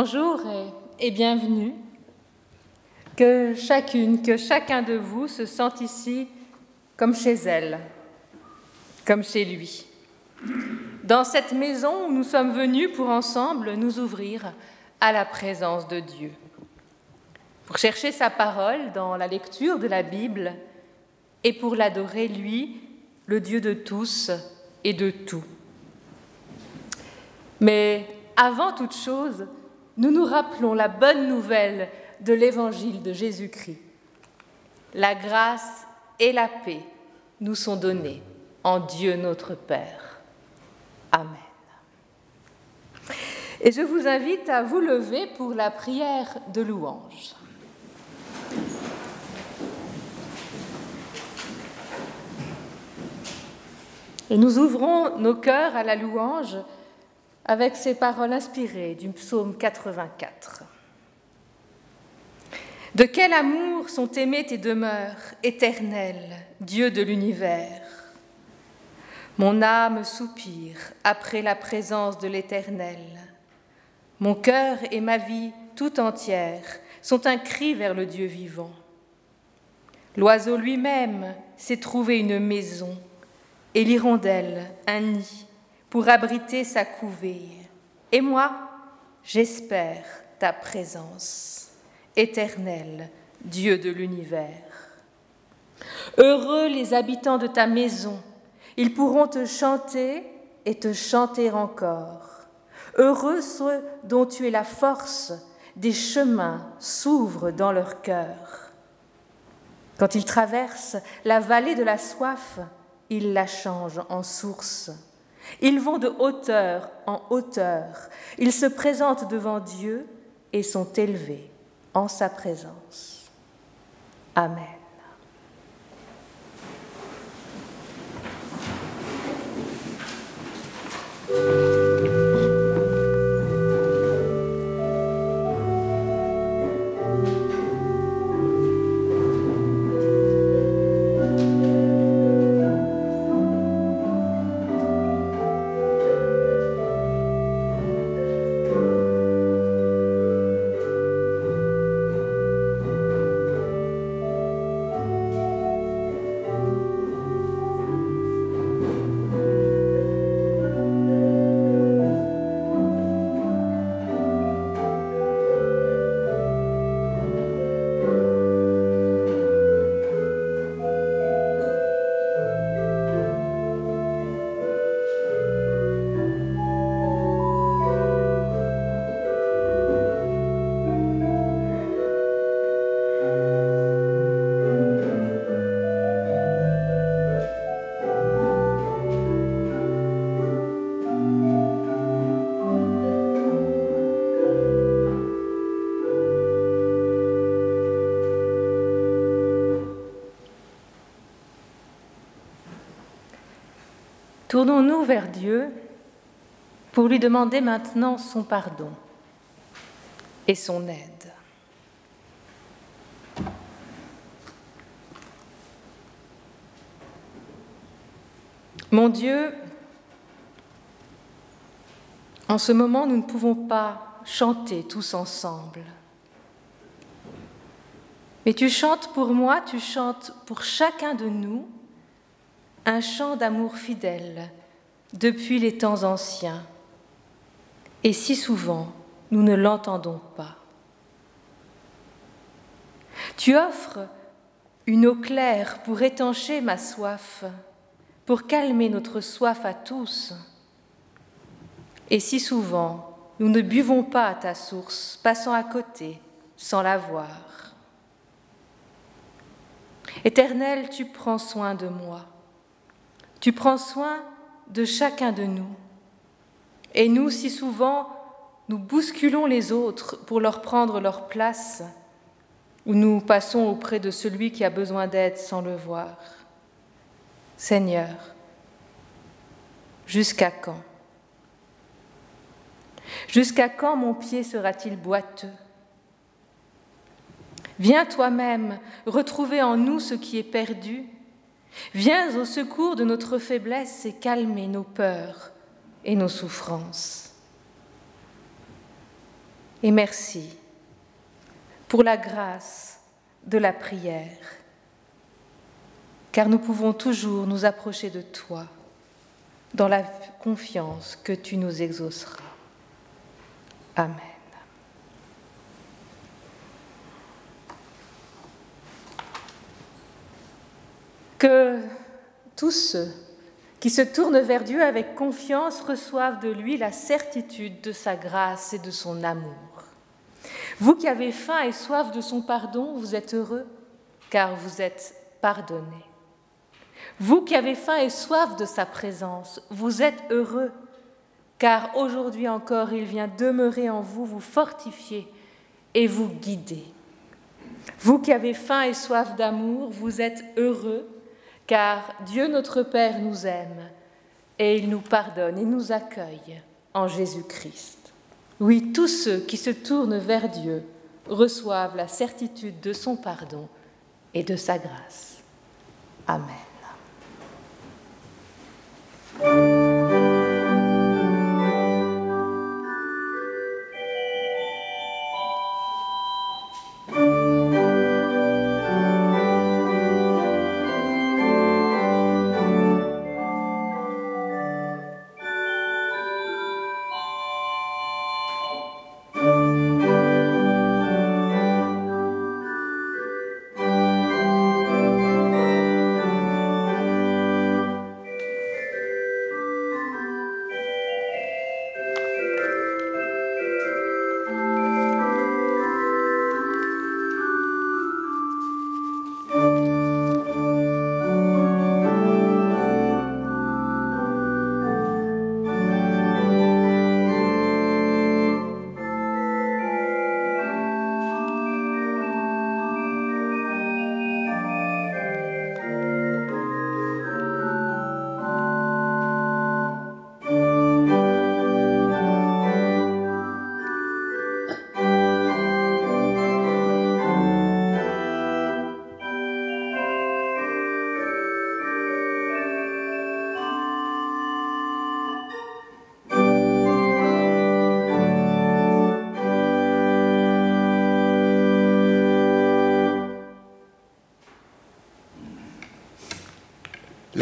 Bonjour et, bienvenue. Que chacune, que chacun de vous se sente ici comme chez elle, comme chez lui. Dans cette maison où nous sommes venus pour ensemble nous ouvrir à la présence de Dieu. Pour chercher sa parole dans la lecture de la Bible et pour l'adorer, lui, le Dieu de tous et de tout. Mais avant toute chose, nous nous rappelons la bonne nouvelle de l'évangile de Jésus-Christ. La grâce et la paix nous sont données en Dieu notre Père. Amen. Et je vous invite à vous lever pour la prière de louange. Et nous ouvrons nos cœurs à la louange avec ces paroles inspirées du psaume 84. De quel amour sont aimées tes demeures, éternelles, Dieu de l'univers? Mon âme soupire après la présence de l'Éternel. Mon cœur et ma vie tout entière sont un cri vers le Dieu vivant. L'oiseau lui-même s'est trouvé une maison et l'hirondelle un nid pour abriter sa couvée. Et moi, j'espère ta présence, éternel Dieu de l'univers. Heureux les habitants de ta maison, ils pourront te chanter et te chanter encore. Heureux ceux dont tu es la force, des chemins s'ouvrent dans leur cœur. Quand ils traversent la vallée de la soif, ils la changent en source. Ils vont de hauteur en hauteur. Ils se présentent devant Dieu et sont élevés en sa présence. Amen. Tournons-nous vers Dieu pour lui demander maintenant son pardon et son aide. Mon Dieu, en ce moment, nous ne pouvons pas chanter tous ensemble. Mais tu chantes pour moi, tu chantes pour chacun de nous un chant d'amour fidèle depuis les temps anciens. Et si souvent, nous ne l'entendons pas. Tu offres une eau claire pour étancher ma soif, pour calmer notre soif à tous. Et si souvent, nous ne buvons pas à ta source, passant à côté sans la voir. Éternel, tu prends soin de moi. Tu prends soin de chacun de nous. Et nous, si souvent, nous bousculons les autres pour leur prendre leur place, ou nous passons auprès de celui qui a besoin d'aide sans le voir. Seigneur, jusqu'à quand? Jusqu'à quand mon pied sera-t-il boiteux? Viens toi-même retrouver en nous ce qui est perdu. Viens au secours de notre faiblesse et calmer nos peurs et nos souffrances. Et merci pour la grâce de la prière, car nous pouvons toujours nous approcher de toi dans la confiance que tu nous exauceras. Amen. Que tous ceux qui se tournent vers Dieu avec confiance reçoivent de lui la certitude de sa grâce et de son amour. Vous qui avez faim et soif de son pardon, vous êtes heureux, car vous êtes pardonnés. Vous qui avez faim et soif de sa présence, vous êtes heureux, car aujourd'hui encore il vient demeurer en vous, vous fortifier et vous guider. Vous qui avez faim et soif d'amour, vous êtes heureux, car Dieu notre Père nous aime et il nous pardonne et nous accueille en Jésus-Christ. Oui, tous ceux qui se tournent vers Dieu reçoivent la certitude de son pardon et de sa grâce. Amen.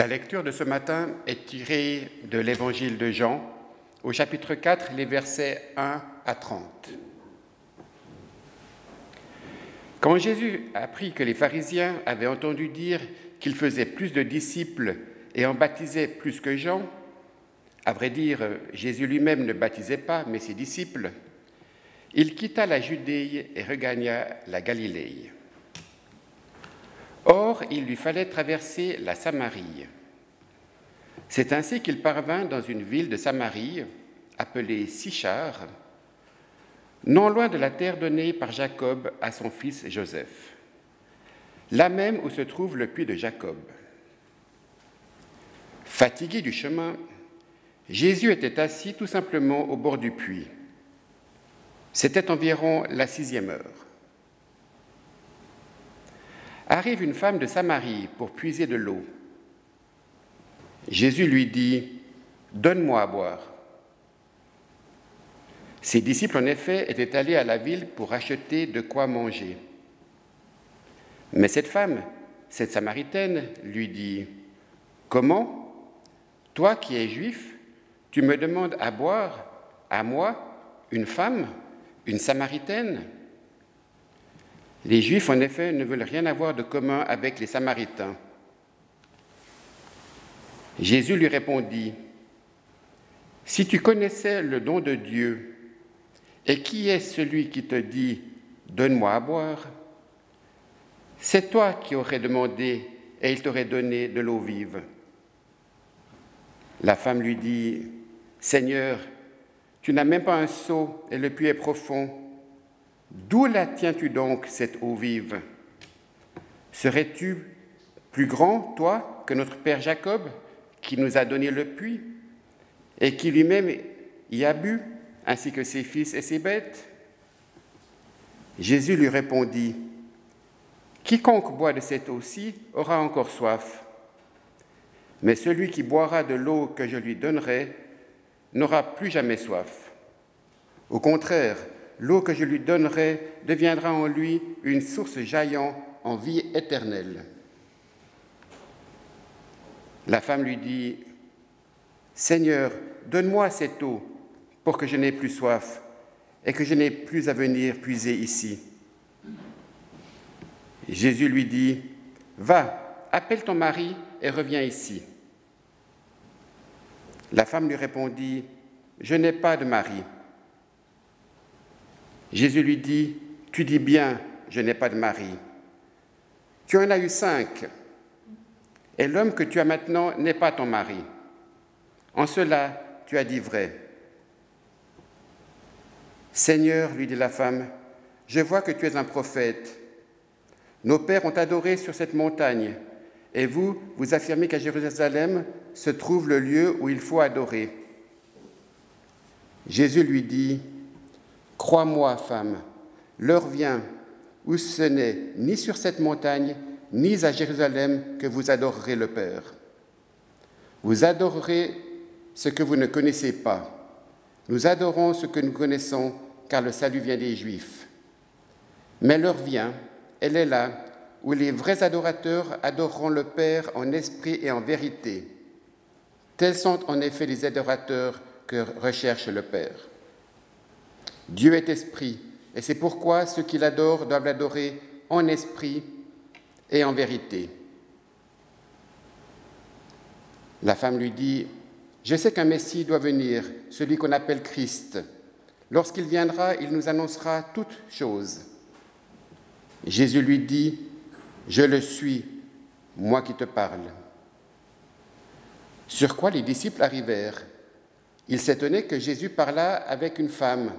La lecture de ce matin est tirée de l'Évangile de Jean, au chapitre 4, les versets 1 à 30. Quand Jésus apprit que les pharisiens avaient entendu dire qu'il faisait plus de disciples et en baptisait plus que Jean, à vrai dire, Jésus lui-même ne baptisait pas, mais ses disciples, il quitta la Judée et regagna la Galilée. Or, il lui fallait traverser la Samarie. C'est ainsi qu'il parvint dans une ville de Samarie, appelée Sichar, non loin de la terre donnée par Jacob à son fils Joseph, là même où se trouve le puits de Jacob. Fatigué du chemin, Jésus était assis tout simplement au bord du puits. C'était environ la sixième heure. Arrive une femme de Samarie pour puiser de l'eau. Jésus lui dit, Donne-moi à boire. Ses disciples, en effet, étaient allés à la ville pour acheter de quoi manger. Mais cette femme, cette Samaritaine, lui dit, Comment, toi qui es juif, tu me demandes à boire, à moi, une femme, une Samaritaine? Les Juifs, en effet, ne veulent rien avoir de commun avec les Samaritains. Jésus lui répondit, Si tu connaissais le don de Dieu, et qui est celui qui te dit Donne-moi à boire C'est toi qui aurais demandé et il t'aurait donné de l'eau vive. La femme lui dit Seigneur, tu n'as même pas un seau et le puits est profond. D'où la tiens-tu donc, cette eau vive? Serais-tu plus grand, toi, que notre Père Jacob, qui nous a donné le puits et qui lui-même y a bu ainsi que ses fils et ses bêtes? Jésus lui répondit, Quiconque boit de cette eau-ci aura encore soif, mais celui qui boira de l'eau que je lui donnerai n'aura plus jamais soif. Au contraire, l'eau que je lui donnerai deviendra en lui une source jaillant en vie éternelle. La femme lui dit, Seigneur, donne-moi cette eau pour que je n'ai plus soif et que je n'ai plus à venir puiser ici. Jésus lui dit, Va, appelle ton mari et reviens ici. La femme lui répondit, Je n'ai pas de mari. Jésus lui dit, Tu dis bien, je n'ai pas de mari. Tu en as eu cinq, et l'homme que tu as maintenant n'est pas ton mari. En cela, tu as dit vrai. Seigneur, lui dit la femme, je vois que tu es un prophète. Nos pères ont adoré sur cette montagne, et vous, vous affirmez qu'à Jérusalem se trouve le lieu où il faut adorer. Jésus lui dit, Crois-moi, femme, l'heure vient où ce n'est ni sur cette montagne, ni à Jérusalem que vous adorerez le Père. Vous adorerez ce que vous ne connaissez pas. Nous adorons ce que nous connaissons car le salut vient des Juifs. Mais l'heure vient, elle est là, où les vrais adorateurs adoreront le Père en esprit et en vérité. Tels sont en effet les adorateurs que recherche le Père. Dieu est esprit, et c'est pourquoi ceux qui l'adorent doivent l'adorer en esprit et en vérité. La femme lui dit, Je sais qu'un Messie doit venir, celui qu'on appelle Christ. Lorsqu'il viendra, il nous annoncera toutes choses. Jésus lui dit, Je le suis, moi qui te parle. Sur quoi les disciples arrivèrent. Ils s'étonnaient que Jésus parlât avec une femme.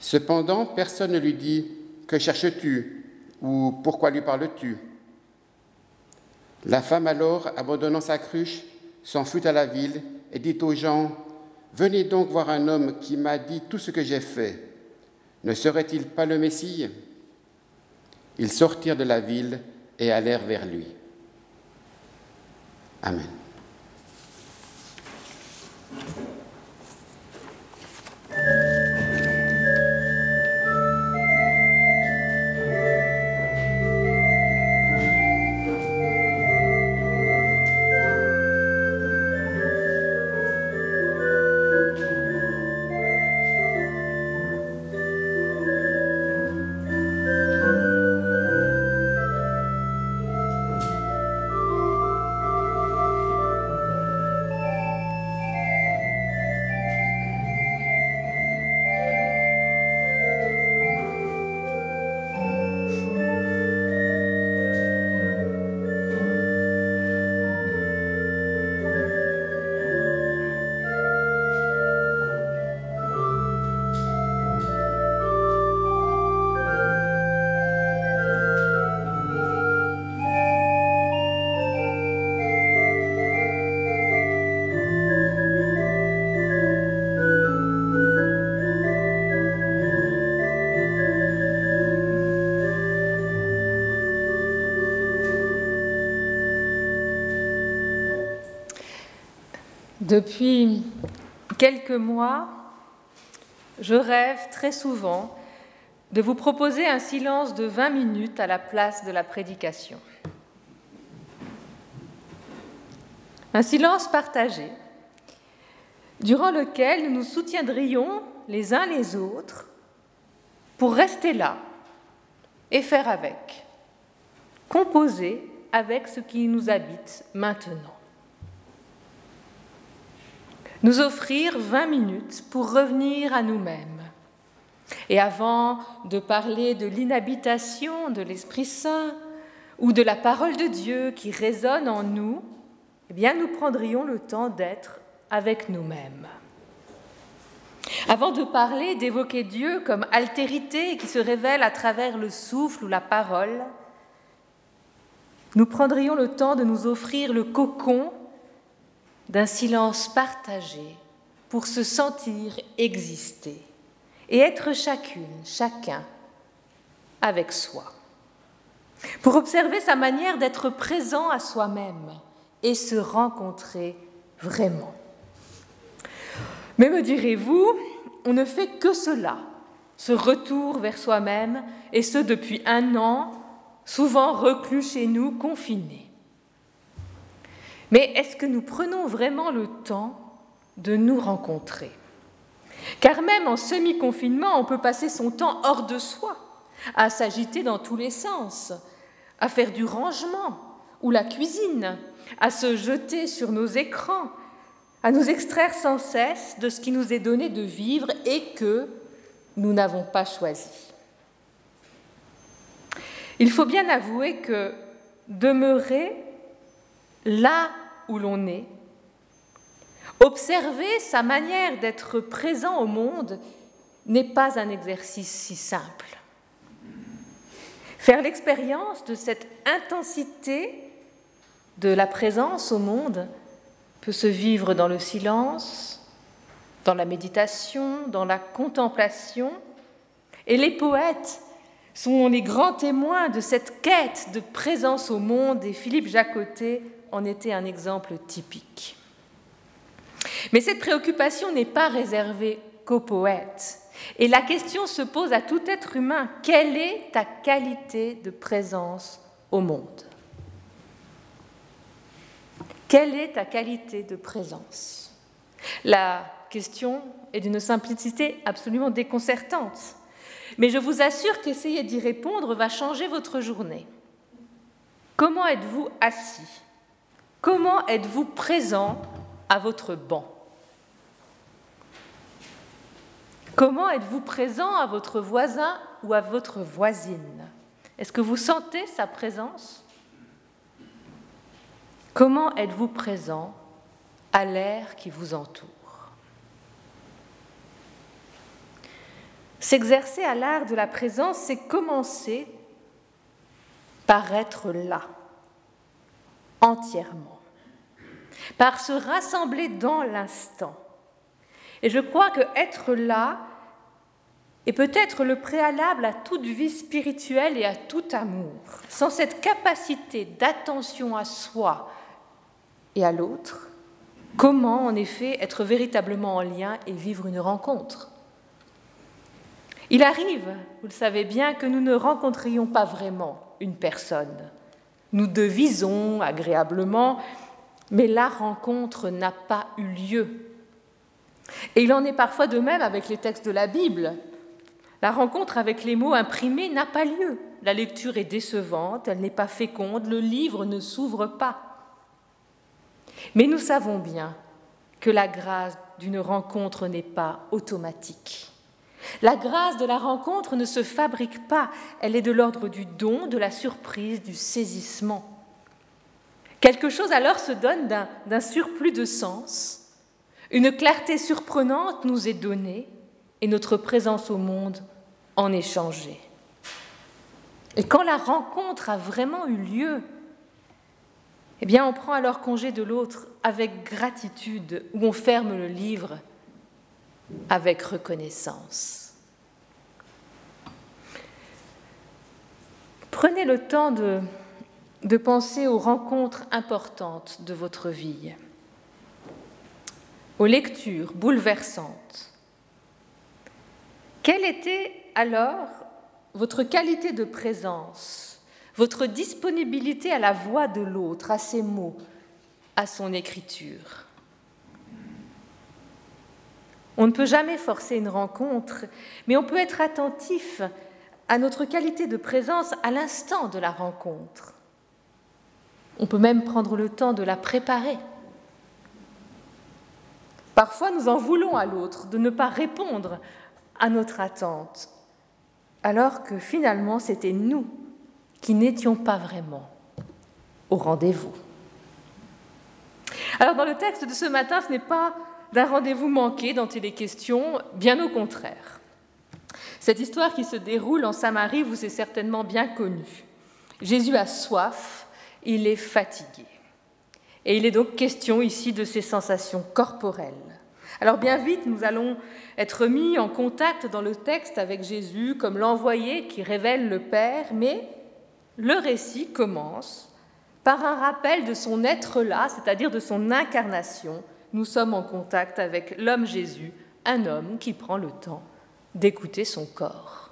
Cependant, personne ne lui dit, Que cherches-tu ou pourquoi lui parles-tu? La femme alors, abandonnant sa cruche, s'en fut à la ville et dit aux gens, Venez donc voir un homme qui m'a dit tout ce que j'ai fait. Ne serait-il pas le Messie? Ils sortirent de la ville et allèrent vers lui. Amen. Depuis quelques mois, je rêve très souvent de vous proposer un silence de 20 minutes à la place de la prédication. Un silence partagé, durant lequel nous nous soutiendrions les uns les autres pour rester là et faire avec, composer avec ce qui nous habite maintenant nous offrir 20 minutes pour revenir à nous-mêmes. Et avant de parler de l'inhabitation de l'Esprit Saint ou de la parole de Dieu qui résonne en nous, eh bien nous prendrions le temps d'être avec nous-mêmes. Avant de parler, d'évoquer Dieu comme altérité qui se révèle à travers le souffle ou la parole, nous prendrions le temps de nous offrir le cocon d'un silence partagé pour se sentir exister et être chacune, chacun avec soi, pour observer sa manière d'être présent à soi-même et se rencontrer vraiment. Mais me direz-vous, on ne fait que cela, ce retour vers soi-même, et ce depuis un an, souvent reclus chez nous, confinés. Mais est-ce que nous prenons vraiment le temps de nous rencontrer? Car même en semi-confinement, on peut passer son temps hors de soi, à s'agiter dans tous les sens, à faire du rangement ou la cuisine, à se jeter sur nos écrans, à nous extraire sans cesse de ce qui nous est donné de vivre et que nous n'avons pas choisi. Il faut bien avouer que demeurer là où l'on est, observer sa manière d'être présent au monde n'est pas un exercice si simple. Faire l'expérience de cette intensité de la présence au monde peut se vivre dans le silence, dans la méditation, dans la contemplation. Et les poètes sont les grands témoins de cette quête de présence au monde et Philippe Jacotet en était un exemple typique. Mais cette préoccupation n'est pas réservée qu'aux poètes. Et la question se pose à tout être humain, quelle est ta qualité de présence au monde? Quelle est ta qualité de présence? La question est d'une simplicité absolument déconcertante. Mais je vous assure qu'essayer d'y répondre va changer votre journée. Comment êtes-vous assis? Comment êtes-vous présent à votre banc? Comment êtes-vous présent à votre voisin ou à votre voisine? Est-ce que vous sentez sa présence? Comment êtes-vous présent à l'air qui vous entoure? S'exercer à l'art de la présence, c'est commencer par être là entièrement, par se rassembler dans l'instant. Et je crois que être là est peut-être le préalable à toute vie spirituelle et à tout amour. Sans cette capacité d'attention à soi et à l'autre, comment en effet être véritablement en lien et vivre une rencontre? Il arrive, vous le savez bien, que nous ne rencontrions pas vraiment une personne nous devisons agréablement, mais la rencontre n'a pas eu lieu. Et il en est parfois de même avec les textes de la Bible. La rencontre avec les mots imprimés n'a pas lieu. La lecture est décevante, elle n'est pas féconde, le livre ne s'ouvre pas. Mais nous savons bien que la grâce d'une rencontre n'est pas automatique. La grâce de la rencontre ne se fabrique pas, elle est de l'ordre du don, de la surprise, du saisissement. Quelque chose alors se donne d'un surplus de sens, une clarté surprenante nous est donnée et notre présence au monde en est changée. Et quand la rencontre a vraiment eu lieu, eh bien on prend alors congé de l'autre avec gratitude ou on ferme le livre avec reconnaissance. Prenez le temps de, penser aux rencontres importantes de votre vie. aux lectures bouleversantes. Quelle était alors votre qualité de présence, votre disponibilité à la voix de l'autre, à ses mots, à son écriture? On ne peut jamais forcer une rencontre, mais on peut être attentif à notre qualité de présence à l'instant de la rencontre. On peut même prendre le temps de la préparer. Parfois, nous en voulons à l'autre de ne pas répondre à notre attente, alors que finalement, c'était nous qui n'étions pas vraiment au rendez-vous. Alors, dans le texte de ce matin, ce n'est pas d'un rendez-vous manqué dont il est question, bien au contraire. Cette histoire qui se déroule en Samarie vous est certainement bien connue. Jésus a soif, il est fatigué. Et il est donc question ici de ses sensations corporelles. Alors bien vite, nous allons être mis en contact dans le texte avec Jésus comme l'envoyé qui révèle le Père, mais le récit commence par un rappel de son être là, c'est-à-dire de son incarnation. Nous sommes en contact avec l'homme Jésus, un homme qui prend le temps d'écouter son corps.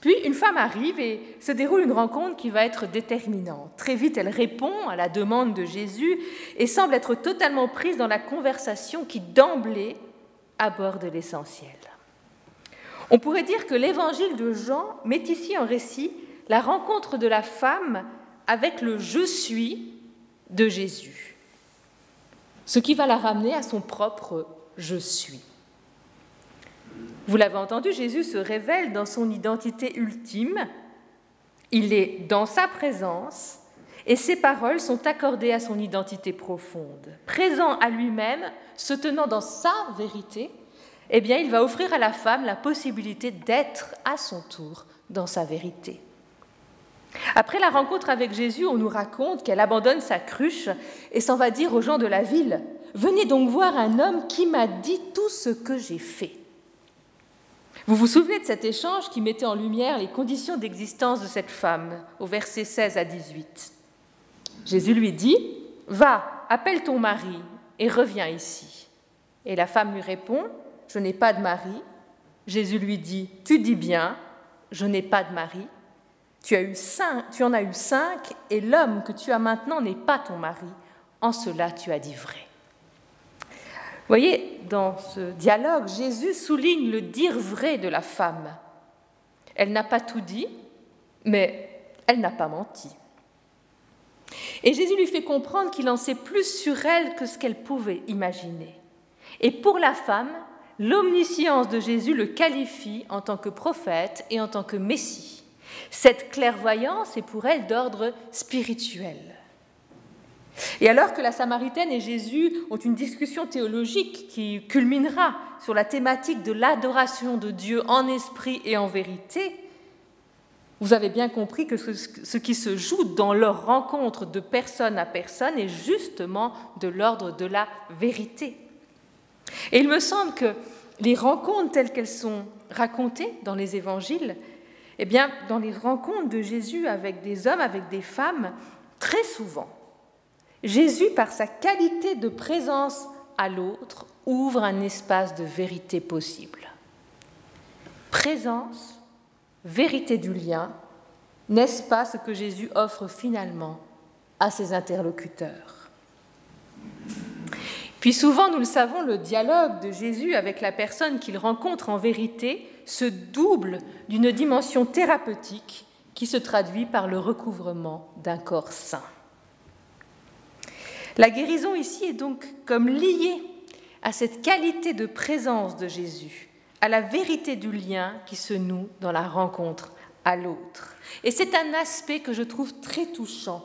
Puis une femme arrive et se déroule une rencontre qui va être déterminante. Très vite, elle répond à la demande de Jésus et semble être totalement prise dans la conversation qui d'emblée aborde l'essentiel. On pourrait dire que l'évangile de Jean met ici en récit la rencontre de la femme avec le je suis de Jésus, ce qui va la ramener à son propre je suis. Vous l'avez entendu, Jésus se révèle dans son identité ultime. Il est dans sa présence et ses paroles sont accordées à son identité profonde. Présent à lui-même, se tenant dans sa vérité, eh bien, il va offrir à la femme la possibilité d'être à son tour dans sa vérité. Après la rencontre avec Jésus, on nous raconte qu'elle abandonne sa cruche et s'en va dire aux gens de la ville, Venez donc voir un homme qui m'a dit tout ce que j'ai fait. Vous vous souvenez de cet échange qui mettait en lumière les conditions d'existence de cette femme au verset 16 à 18 Jésus lui dit, Va, appelle ton mari et reviens ici. Et la femme lui répond, Je n'ai pas de mari. Jésus lui dit, Tu dis bien, je n'ai pas de mari. Tu, en as eu cinq, et l'homme que tu as maintenant n'est pas ton mari. En cela, tu as dit vrai voyez, dans ce dialogue, Jésus souligne le dire vrai de la femme. Elle n'a pas tout dit, mais elle n'a pas menti. Et Jésus lui fait comprendre qu'il en sait plus sur elle que ce qu'elle pouvait imaginer. Et pour la femme, l'omniscience de Jésus le qualifie en tant que prophète et en tant que Messie. Cette clairvoyance est pour elle d'ordre spirituel. Et alors que la Samaritaine et Jésus ont une discussion théologique qui culminera sur la thématique de l'adoration de Dieu en esprit et en vérité, vous avez bien compris que ce qui se joue dans leur rencontre de personne à personne est justement de l'ordre de la vérité. Et il me semble que les rencontres telles qu'elles sont racontées dans les évangiles, eh bien, dans les rencontres de Jésus avec des hommes, avec des femmes, très souvent, Jésus, par sa qualité de présence à l'autre, ouvre un espace de vérité possible. Présence, vérité du lien, n'est-ce pas ce que Jésus offre finalement à ses interlocuteurs? Puis souvent, nous le savons, le dialogue de Jésus avec la personne qu'il rencontre en vérité se double d'une dimension thérapeutique qui se traduit par le recouvrement d'un corps sain. La guérison ici est donc comme liée à cette qualité de présence de Jésus, à la vérité du lien qui se noue dans la rencontre à l'autre. Et c'est un aspect que je trouve très touchant.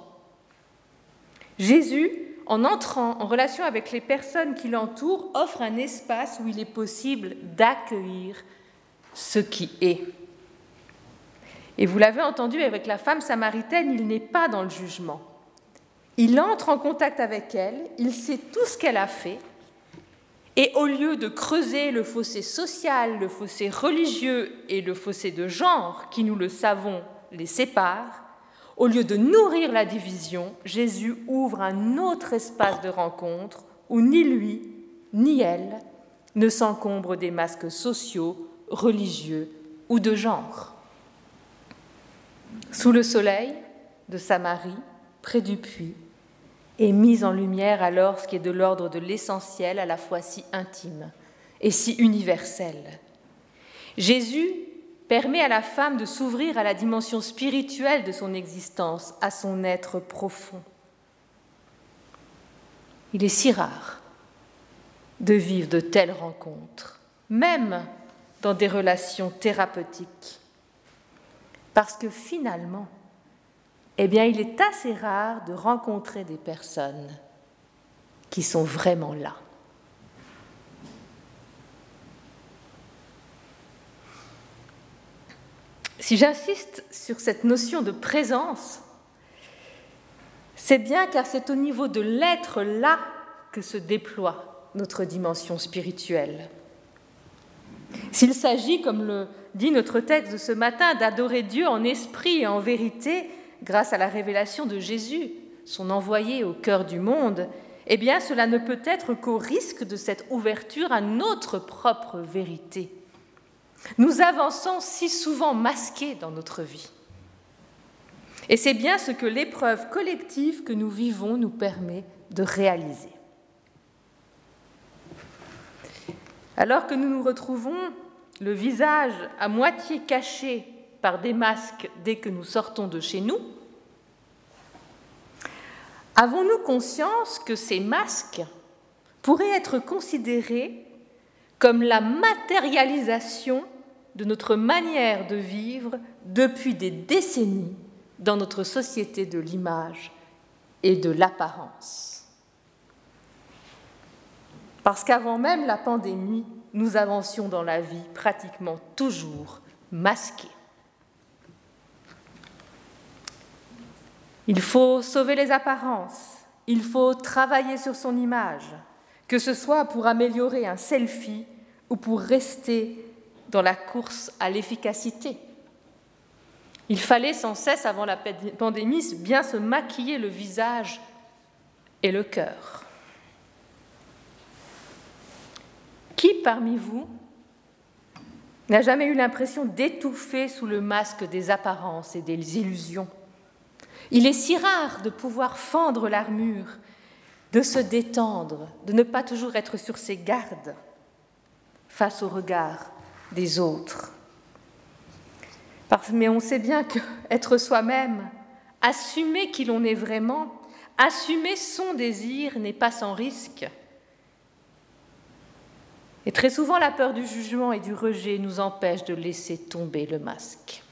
Jésus, en entrant en relation avec les personnes qui l'entourent, offre un espace où il est possible d'accueillir ce qui est. Et vous l'avez entendu avec la femme samaritaine, il n'est pas dans le jugement. Il entre en contact avec elle, il sait tout ce qu'elle a fait, et au lieu de creuser le fossé social, le fossé religieux et le fossé de genre qui, nous le savons, les séparent, au lieu de nourrir la division, Jésus ouvre un autre espace de rencontre où ni lui ni elle ne s'encombrent des masques sociaux, religieux ou de genre. Sous le soleil de Samarie, près du puits, est mise en lumière alors ce qui est de l'ordre de l'essentiel à la fois si intime et si universel. Jésus permet à la femme de s'ouvrir à la dimension spirituelle de son existence, à son être profond. Il est si rare de vivre de telles rencontres, même dans des relations thérapeutiques. Parce que finalement, eh bien, il est assez rare de rencontrer des personnes qui sont vraiment là. Si j'insiste sur cette notion de présence, c'est bien car c'est au niveau de l'être là que se déploie notre dimension spirituelle. S'il s'agit, comme le dit notre texte de ce matin, d'adorer Dieu en esprit et en vérité grâce à la révélation de Jésus, son envoyé au cœur du monde, eh bien cela ne peut être qu'au risque de cette ouverture à notre propre vérité nous avançons si souvent masqués dans notre vie. Et c'est bien ce que l'épreuve collective que nous vivons nous permet de réaliser. Alors que nous nous retrouvons le visage à moitié caché par des masques dès que nous sortons de chez nous, avons-nous conscience que ces masques pourraient être considérés comme la matérialisation de notre manière de vivre depuis des décennies dans notre société de l'image et de l'apparence? Parce qu'avant même la pandémie, nous avancions dans la vie pratiquement toujours masqués. Il faut sauver les apparences, il faut travailler sur son image, que ce soit pour améliorer un selfie ou pour rester dans la course à l'efficacité. Il fallait sans cesse, avant la pandémie, bien se maquiller le visage et le cœur. Qui parmi vous n'a jamais eu l'impression d'étouffer sous le masque des apparences et des illusions? Il est si rare de pouvoir fendre l'armure, de se détendre, de ne pas toujours être sur ses gardes face au regard des autres. Mais on sait bien qu'être soi-même, assumer qui l'on est vraiment, assumer son désir n'est pas sans risque. Et très souvent, la peur du jugement et du rejet nous empêche de laisser tomber le masque.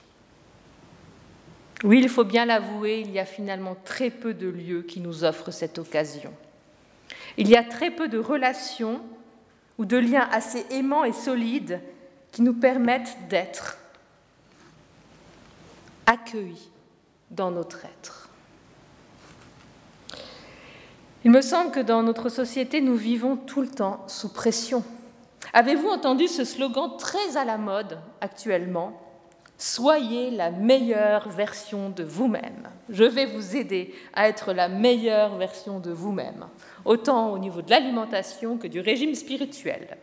Oui, il faut bien l'avouer, il y a finalement très peu de lieux qui nous offrent cette occasion. Il y a très peu de relations ou de liens assez aimants et solides qui nous permettent d'être accueillis dans notre être. Il me semble que dans notre société, nous vivons tout le temps sous pression. Avez-vous entendu ce slogan très à la mode actuellement? Soyez la meilleure version de vous-même. Je vais vous aider à être la meilleure version de vous-même, autant au niveau de l'alimentation que du régime spirituel.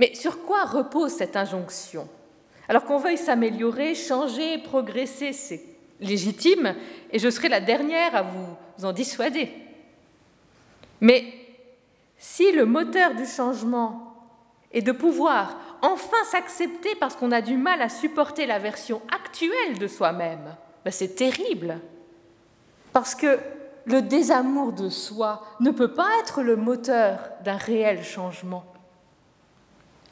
Mais sur quoi repose cette injonction? Alors qu'on veuille s'améliorer, changer, progresser, c'est légitime, et je serai la dernière à vous en dissuader. Mais si le moteur du changement est de pouvoir enfin s'accepter parce qu'on a du mal à supporter la version actuelle de soi-même, ben c'est terrible. Parce que le désamour de soi ne peut pas être le moteur d'un réel changement.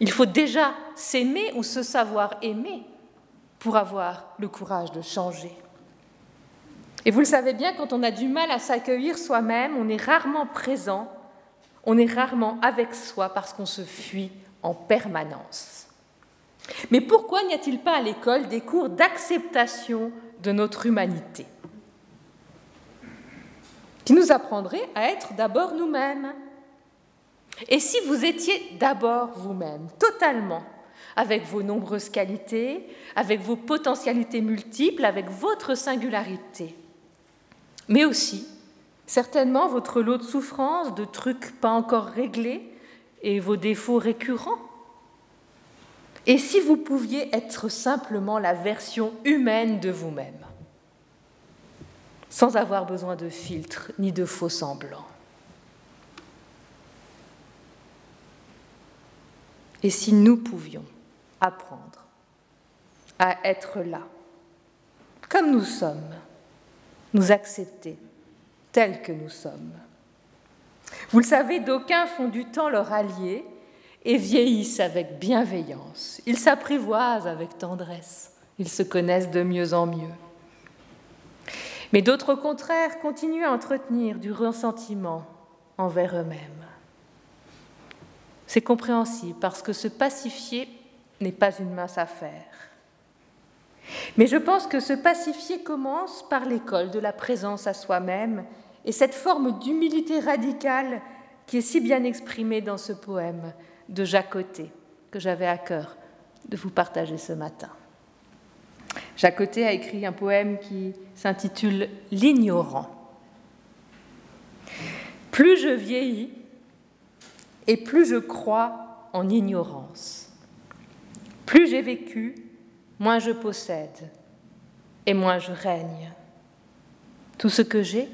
Il faut déjà s'aimer ou se savoir aimer pour avoir le courage de changer. Et vous le savez bien, quand on a du mal à s'accueillir soi-même, on est rarement présent, on est rarement avec soi parce qu'on se fuit en permanence. Mais pourquoi n'y a-t-il pas à l'école des cours d'acceptation de notre humanité? Qui nous apprendraient à être d'abord nous-mêmes et si vous étiez d'abord vous-même, totalement, avec vos nombreuses qualités, avec vos potentialités multiples, avec votre singularité, mais aussi certainement votre lot de souffrances, de trucs pas encore réglés et vos défauts récurrents. Et si vous pouviez être simplement la version humaine de vous-même, sans avoir besoin de filtres ni de faux semblants. Et si nous pouvions apprendre à être là, comme nous sommes, nous accepter tels que nous sommes. Vous le savez, d'aucuns font du temps leur allié et vieillissent avec bienveillance. Ils s'apprivoisent avec tendresse. Ils se connaissent de mieux en mieux. Mais d'autres, au contraire, continuent à entretenir du ressentiment envers eux-mêmes. C'est compréhensible parce que se pacifier n'est pas une mince affaire. Mais je pense que se pacifier commence par l'école de la présence à soi-même et cette forme d'humilité radicale qui est si bien exprimée dans ce poème de Jacoté que j'avais à cœur de vous partager ce matin. Jacoté a écrit un poème qui s'intitule L'ignorant. Plus je vieillis et plus je crois en ignorance. Plus j'ai vécu, moins je possède et moins je règne. Tout ce que j'ai,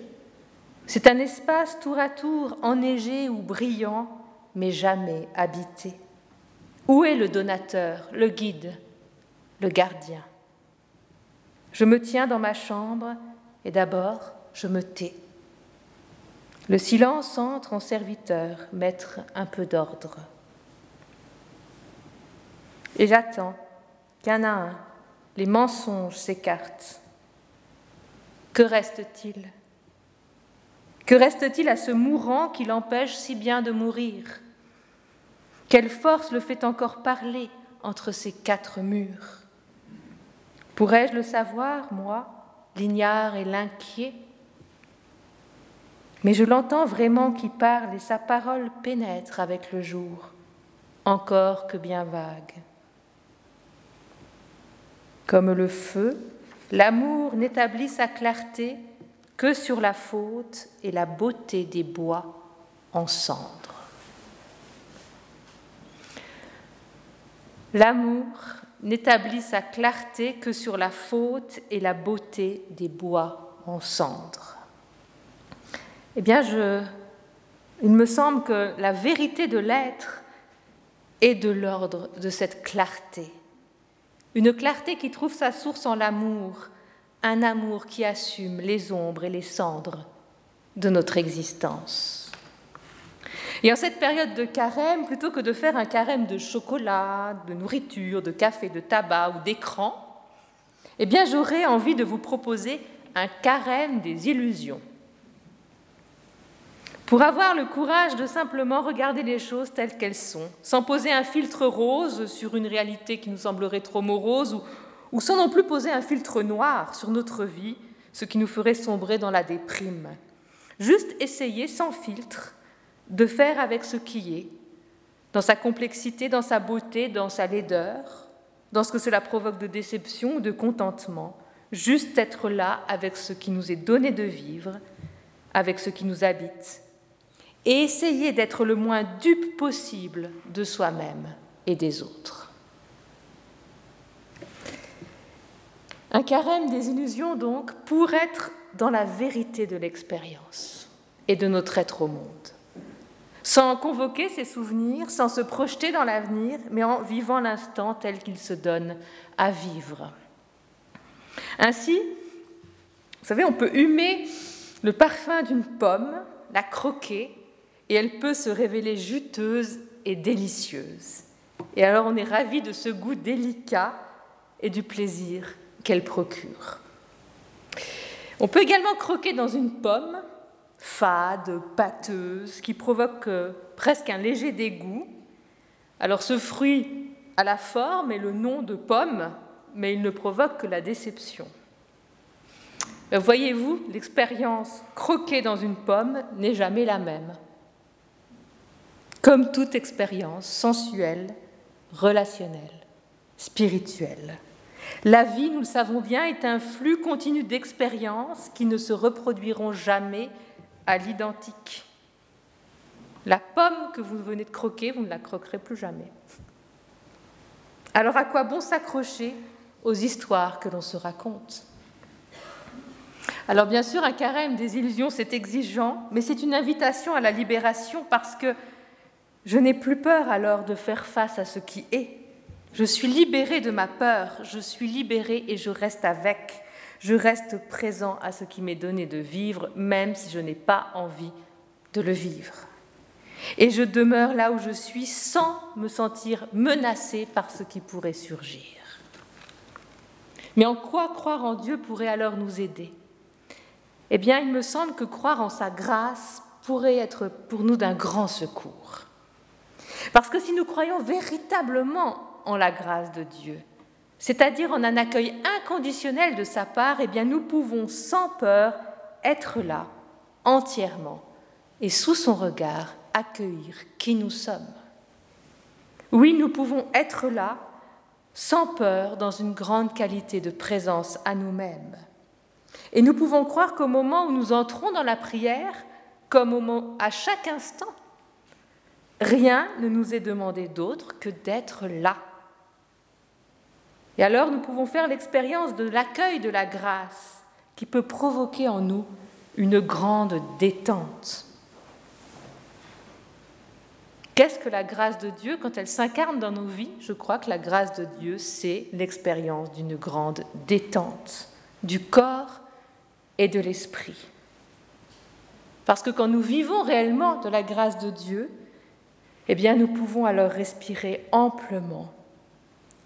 c'est un espace tour à tour enneigé ou brillant, mais jamais habité. Où est le donateur, le guide, le gardien? Je me tiens dans ma chambre et d'abord je me tais. Le silence entre en serviteur, mettre un peu d'ordre. Et j'attends un, les mensonges s'écartent. Que reste-t-il? Que reste-t-il à ce mourant qui l'empêche si bien de mourir? Quelle force le fait encore parler entre ces quatre murs? Pourrais-je le savoir, moi, l'ignare et l'inquiet? Mais je l'entends vraiment qui parle et sa parole pénètre avec le jour, encore que bien vague. Comme le feu, l'amour n'établit sa clarté que sur la faute et la beauté des bois en cendres. L'amour n'établit sa clarté que sur la faute et la beauté des bois en cendres. Eh bien, je, il me semble que la vérité de l'être est de l'ordre de cette clarté une clarté qui trouve sa source en l'amour, un amour qui assume les ombres et les cendres de notre existence. Et en cette période de carême, plutôt que de faire un carême de chocolat, de nourriture, de café, de tabac ou d'écran, eh bien j'aurais envie de vous proposer un carême des illusions pour avoir le courage de simplement regarder les choses telles qu'elles sont, sans poser un filtre rose sur une réalité qui nous semblerait trop morose, ou, sans non plus poser un filtre noir sur notre vie, ce qui nous ferait sombrer dans la déprime. Juste essayer sans filtre de faire avec ce qui est, dans sa complexité, dans sa beauté, dans sa laideur, dans ce que cela provoque de déception ou de contentement, juste être là avec ce qui nous est donné de vivre, avec ce qui nous habite et essayer d'être le moins dupe possible de soi-même et des autres. Un carême des illusions, donc, pour être dans la vérité de l'expérience et de notre être au monde, sans convoquer ses souvenirs, sans se projeter dans l'avenir, mais en vivant l'instant tel qu'il se donne à vivre. Ainsi, vous savez, on peut humer le parfum d'une pomme, la croquer et elle peut se révéler juteuse et délicieuse. Et alors on est ravi de ce goût délicat et du plaisir qu'elle procure. On peut également croquer dans une pomme fade, pâteuse, qui provoque euh, presque un léger dégoût. Alors ce fruit a la forme et le nom de pomme, mais il ne provoque que la déception. Euh, voyez-vous, l'expérience croquée dans une pomme n'est jamais la même comme toute expérience sensuelle, relationnelle, spirituelle. La vie, nous le savons bien, est un flux continu d'expériences qui ne se reproduiront jamais à l'identique. La pomme que vous venez de croquer, vous ne la croquerez plus jamais. Alors à quoi bon s'accrocher aux histoires que l'on se raconte? Alors bien sûr, un carême des illusions, c'est exigeant, mais c'est une invitation à la libération parce que je n'ai plus peur alors de faire face à ce qui est. Je suis libérée de ma peur, je suis libérée et je reste avec. Je reste présent à ce qui m'est donné de vivre, même si je n'ai pas envie de le vivre. Et je demeure là où je suis sans me sentir menacée par ce qui pourrait surgir. Mais en quoi croire en Dieu pourrait alors nous aider? Eh bien, il me semble que croire en sa grâce pourrait être pour nous d'un grand secours. Parce que si nous croyons véritablement en la grâce de Dieu, c'est-à-dire en un accueil inconditionnel de sa part, eh bien nous pouvons sans peur être là entièrement et sous son regard accueillir qui nous sommes. Oui, nous pouvons être là sans peur dans une grande qualité de présence à nous-mêmes. Et nous pouvons croire qu'au moment où nous entrons dans la prière, comme à chaque instant, Rien ne nous est demandé d'autre que d'être là. Et alors nous pouvons faire l'expérience de l'accueil de la grâce qui peut provoquer en nous une grande détente. Qu'est-ce que la grâce de Dieu quand elle s'incarne dans nos vies? Je crois que la grâce de Dieu, c'est l'expérience d'une grande détente du corps et de l'esprit. Parce que quand nous vivons réellement de la grâce de Dieu, eh bien nous pouvons alors respirer amplement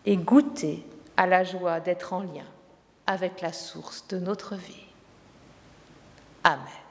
et goûter à la joie d'être en lien avec la source de notre vie. Amen.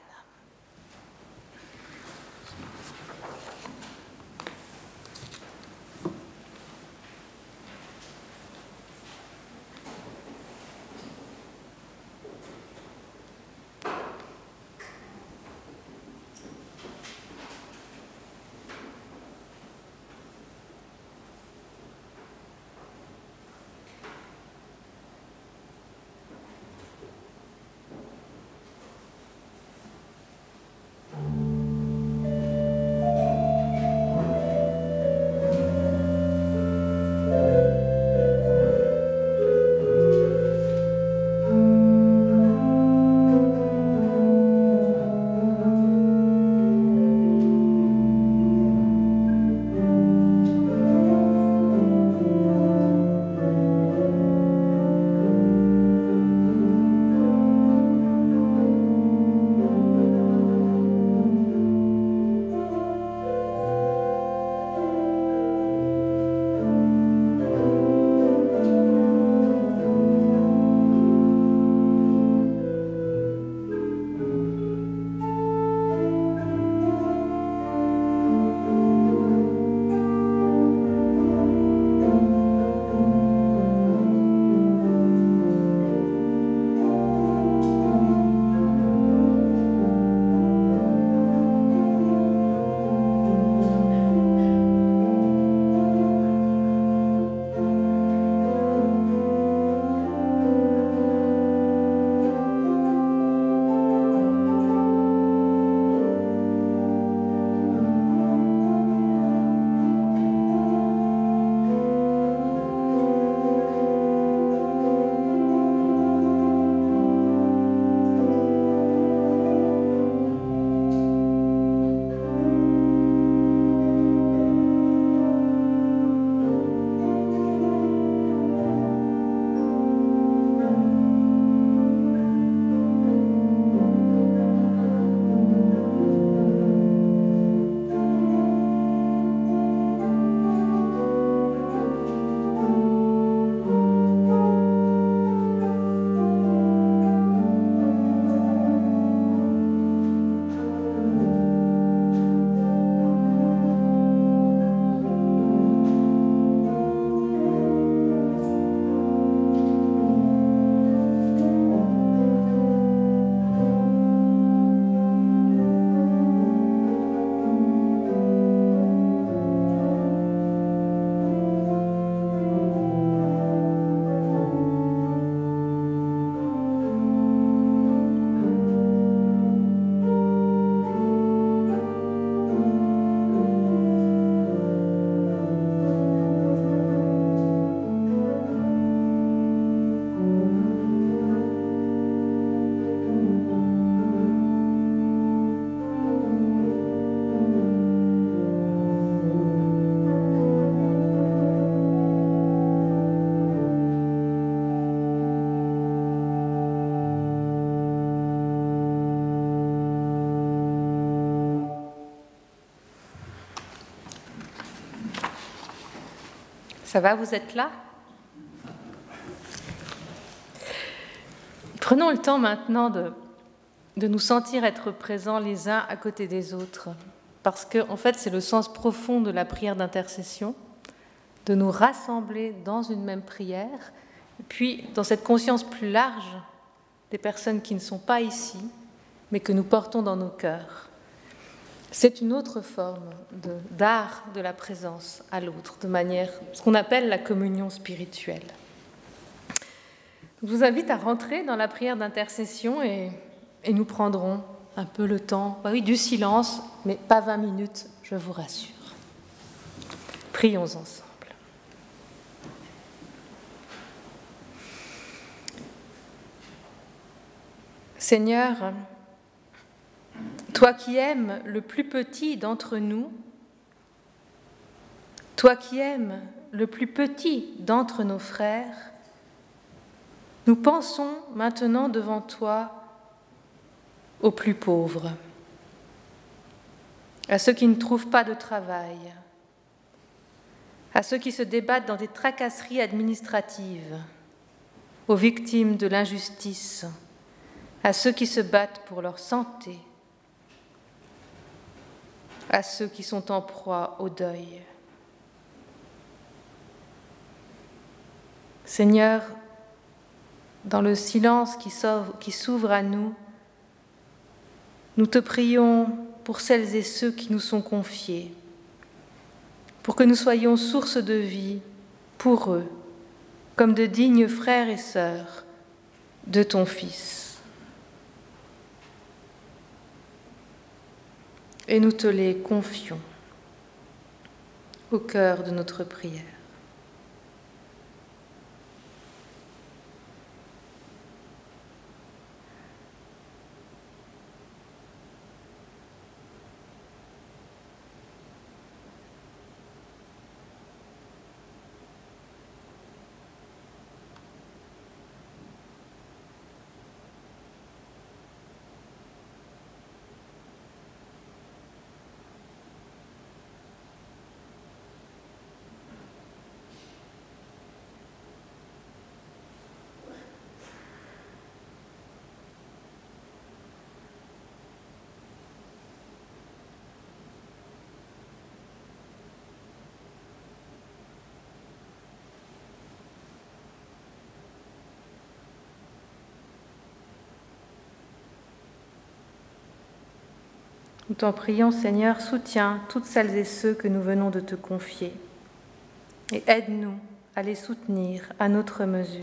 Ça va, vous êtes là? Prenons le temps maintenant de, nous sentir être présents les uns à côté des autres, parce que en fait c'est le sens profond de la prière d'intercession, de nous rassembler dans une même prière, puis dans cette conscience plus large des personnes qui ne sont pas ici, mais que nous portons dans nos cœurs. C'est une autre forme d'art de, la présence à l'autre, de manière, ce qu'on appelle la communion spirituelle. Je vous invite à rentrer dans la prière d'intercession et, et, nous prendrons un peu le temps, bah oui, du silence, mais pas 20 minutes, je vous rassure. Prions ensemble. Seigneur, toi qui aimes le plus petit d'entre nous, toi qui aimes le plus petit d'entre nos frères, nous pensons maintenant devant toi aux plus pauvres, à ceux qui ne trouvent pas de travail, à ceux qui se débattent dans des tracasseries administratives, aux victimes de l'injustice, à ceux qui se battent pour leur santé, à ceux qui sont en proie au deuil. Seigneur, dans le silence qui s'ouvre à nous, nous te prions pour celles et ceux qui nous sont confiés, pour que nous soyons source de vie pour eux, comme de dignes frères et sœurs de ton Fils. Et nous te les confions au cœur de notre prière. Nous t'en prions, Seigneur, soutiens toutes celles et ceux que nous venons de te confier et aide-nous à les soutenir à notre mesure.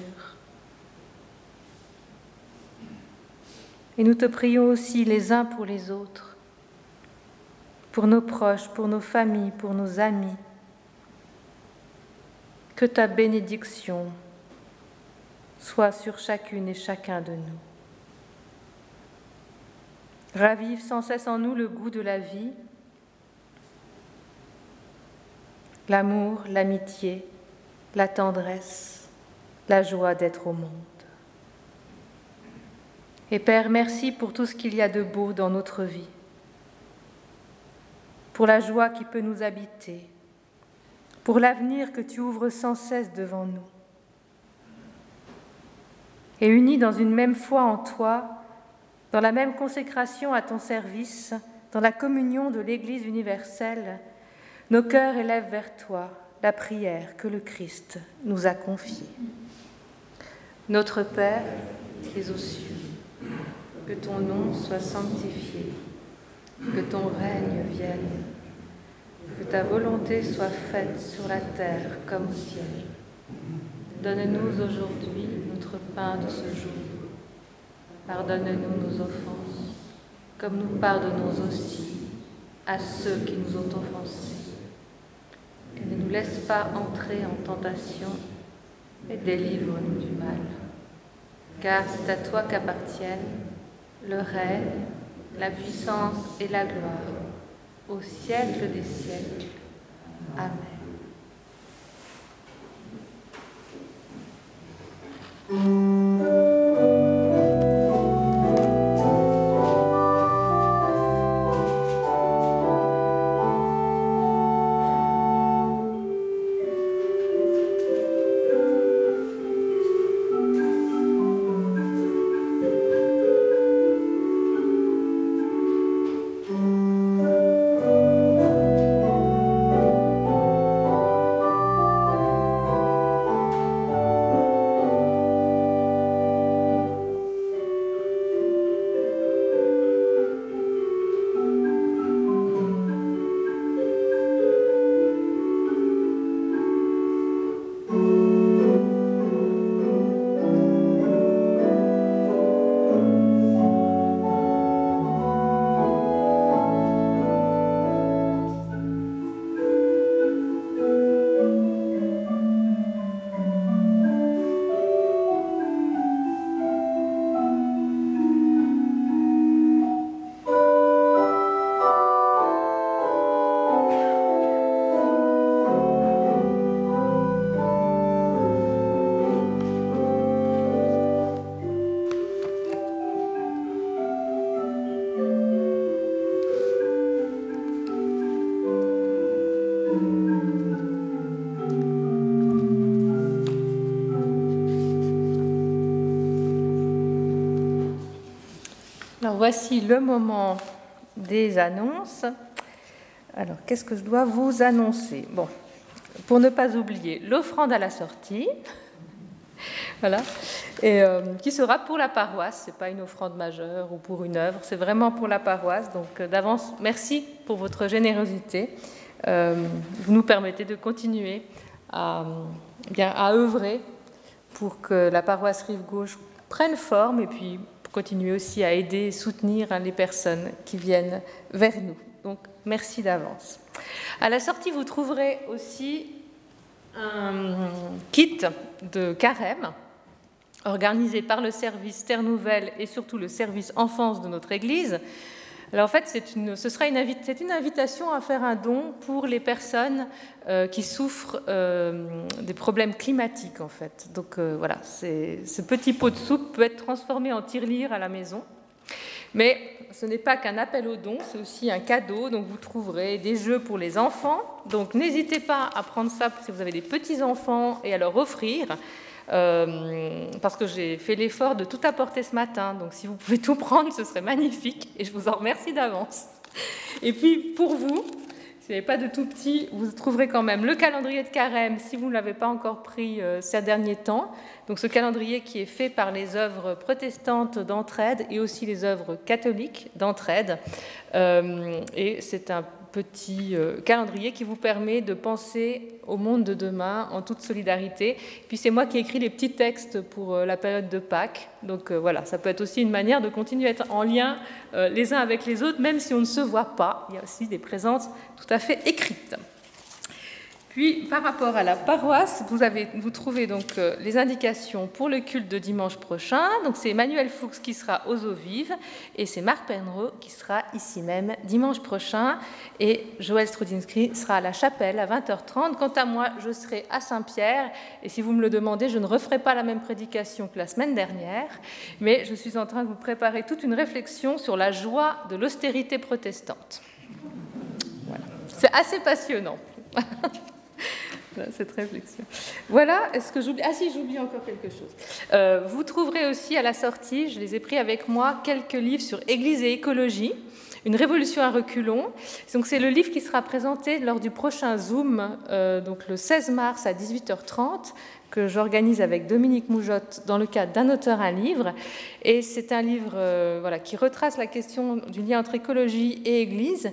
Et nous te prions aussi les uns pour les autres, pour nos proches, pour nos familles, pour nos amis. Que ta bénédiction soit sur chacune et chacun de nous. Ravive sans cesse en nous le goût de la vie, l'amour, l'amitié, la tendresse, la joie d'être au monde. Et Père, merci pour tout ce qu'il y a de beau dans notre vie, pour la joie qui peut nous habiter, pour l'avenir que tu ouvres sans cesse devant nous. Et unis dans une même foi en toi, dans la même consécration à ton service, dans la communion de l'Église universelle, nos cœurs élèvent vers toi la prière que le Christ nous a confiée. Notre Père, qui es aux cieux, que ton nom soit sanctifié, que ton règne vienne, que ta volonté soit faite sur la terre comme au ciel. Donne-nous aujourd'hui notre pain de ce jour Pardonne-nous nos offenses, comme nous pardonnons aussi à ceux qui nous ont offensés. Et ne nous laisse pas entrer en tentation, et délivre-nous du mal. Car c'est à toi qu'appartiennent le règne, la puissance et la gloire, au siècle des siècles. Amen. Voici le moment des annonces. Alors, qu'est-ce que je dois vous annoncer? Bon, pour ne pas oublier, l'offrande à la sortie, voilà, euh, qui sera pour la paroisse. C'est pas une offrande majeure ou pour une œuvre, c'est vraiment pour la paroisse. Donc, euh, d'avance, merci pour votre générosité. Euh, vous nous permettez de continuer à, à œuvrer pour que la paroisse Rive Gauche prenne forme et puis continuer aussi à aider et soutenir hein, les personnes qui viennent vers nous. Donc, merci d'avance. À la sortie, vous trouverez aussi un kit de carême organisé par le service Terre Nouvelle et surtout le service enfance de notre Église. Alors en fait, une, ce sera une, une, invitation à faire un don pour les personnes euh, qui souffrent euh, des problèmes climatiques en fait. Donc euh, voilà, ce petit pot de soupe peut être transformé en tirelire à la maison. Mais ce n'est pas qu'un appel au don, c'est aussi un cadeau. Donc vous trouverez des jeux pour les enfants. Donc n'hésitez pas à prendre ça si vous avez des petits enfants et à leur offrir. Euh, parce que j'ai fait l'effort de tout apporter ce matin. Donc si vous pouvez tout prendre, ce serait magnifique et je vous en remercie d'avance. Et puis pour vous, si vous n'avez pas de tout petit, vous trouverez quand même le calendrier de carême si vous ne l'avez pas encore pris euh, ces derniers temps. Donc ce calendrier qui est fait par les œuvres protestantes d'entraide et aussi les œuvres catholiques d'entraide. Euh, et c'est un petit euh, calendrier qui vous permet de penser au monde de demain en toute solidarité. Puis c'est moi qui ai écrit les petits textes pour euh, la période de Pâques. Donc euh, voilà, ça peut être aussi une manière de continuer à être en lien les uns avec les autres, même si on ne se voit pas. Il y a aussi des présences tout à fait écrites. Puis, par rapport à la paroisse, vous, avez, vous trouvez donc euh, les indications pour le culte de dimanche prochain. Donc, c'est Emmanuel Fuchs qui sera aux eaux vives et c'est Marc Penreau qui sera ici même dimanche prochain. Et Joël Strudinski sera à la chapelle à 20h30. Quant à moi, je serai à Saint-Pierre. Et si vous me le demandez, je ne referai pas la même prédication que la semaine dernière, mais je suis en train de vous préparer toute une réflexion sur la joie de l'austérité protestante. Voilà. C'est assez passionnant. cette réflexion. Voilà, est-ce que j'oublie? Ah si, j'oublie encore quelque chose. Euh, vous trouverez aussi à la sortie, je les ai pris avec moi, quelques livres sur Église et écologie, une révolution à reculons. Donc c'est le livre qui sera présenté lors du prochain Zoom, euh, donc le 16 mars à 18h30 que j'organise avec Dominique Moujotte dans le cadre d'un auteur un livre. Et c'est un livre euh, voilà, qui retrace la question du lien entre écologie et Église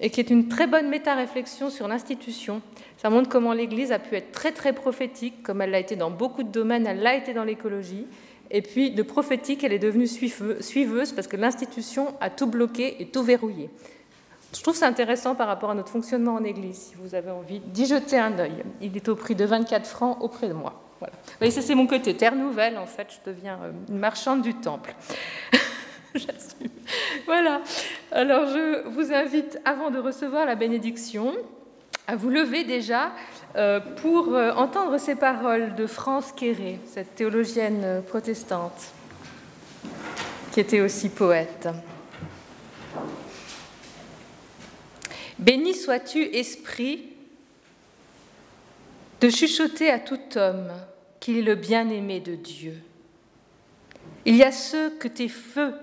et qui est une très bonne méta-réflexion sur l'institution. Ça montre comment l'Église a pu être très très prophétique, comme elle l'a été dans beaucoup de domaines, elle l'a été dans l'écologie, et puis de prophétique, elle est devenue suiveuse parce que l'institution a tout bloqué et tout verrouillé. Je trouve ça intéressant par rapport à notre fonctionnement en Église, si vous avez envie d'y jeter un œil. Il est au prix de 24 francs auprès de moi. Voilà. Vous c'est mon côté terre nouvelle, en fait, je deviens euh, une marchande du temple. J'assume. Voilà. Alors je vous invite, avant de recevoir la bénédiction, à vous lever déjà euh, pour euh, entendre ces paroles de France Quéré, cette théologienne protestante, qui était aussi poète. Béni sois-tu, Esprit, de chuchoter à tout homme qu'il est le bien-aimé de Dieu. Il y a ceux que tes feux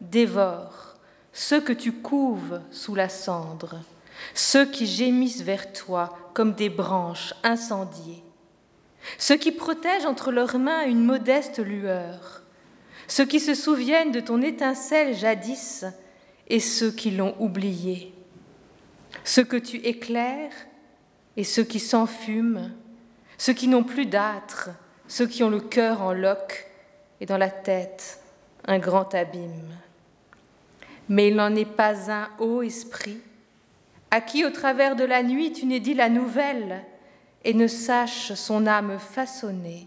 dévorent, ceux que tu couves sous la cendre, ceux qui gémissent vers toi comme des branches incendiées, ceux qui protègent entre leurs mains une modeste lueur, ceux qui se souviennent de ton étincelle jadis et ceux qui l'ont oubliée, ceux que tu éclaires et ceux qui s'enfument, ceux qui n'ont plus d'âtre, ceux qui ont le cœur en loques et dans la tête un grand abîme. Mais il n'en est pas un, ô esprit, à qui au travers de la nuit tu n'aies dit la nouvelle et ne sache son âme façonnée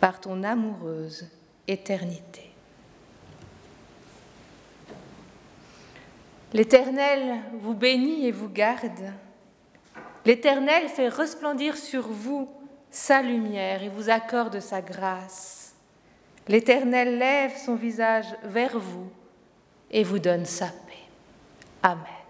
par ton amoureuse éternité. L'Éternel vous bénit et vous garde. L'Éternel fait resplendir sur vous sa lumière et vous accorde sa grâce. L'Éternel lève son visage vers vous et vous donne sa paix. Amen.